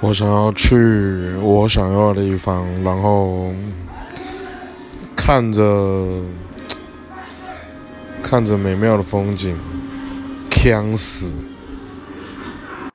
我想要去我想要的地方，然后看着看着美妙的风景，呛死。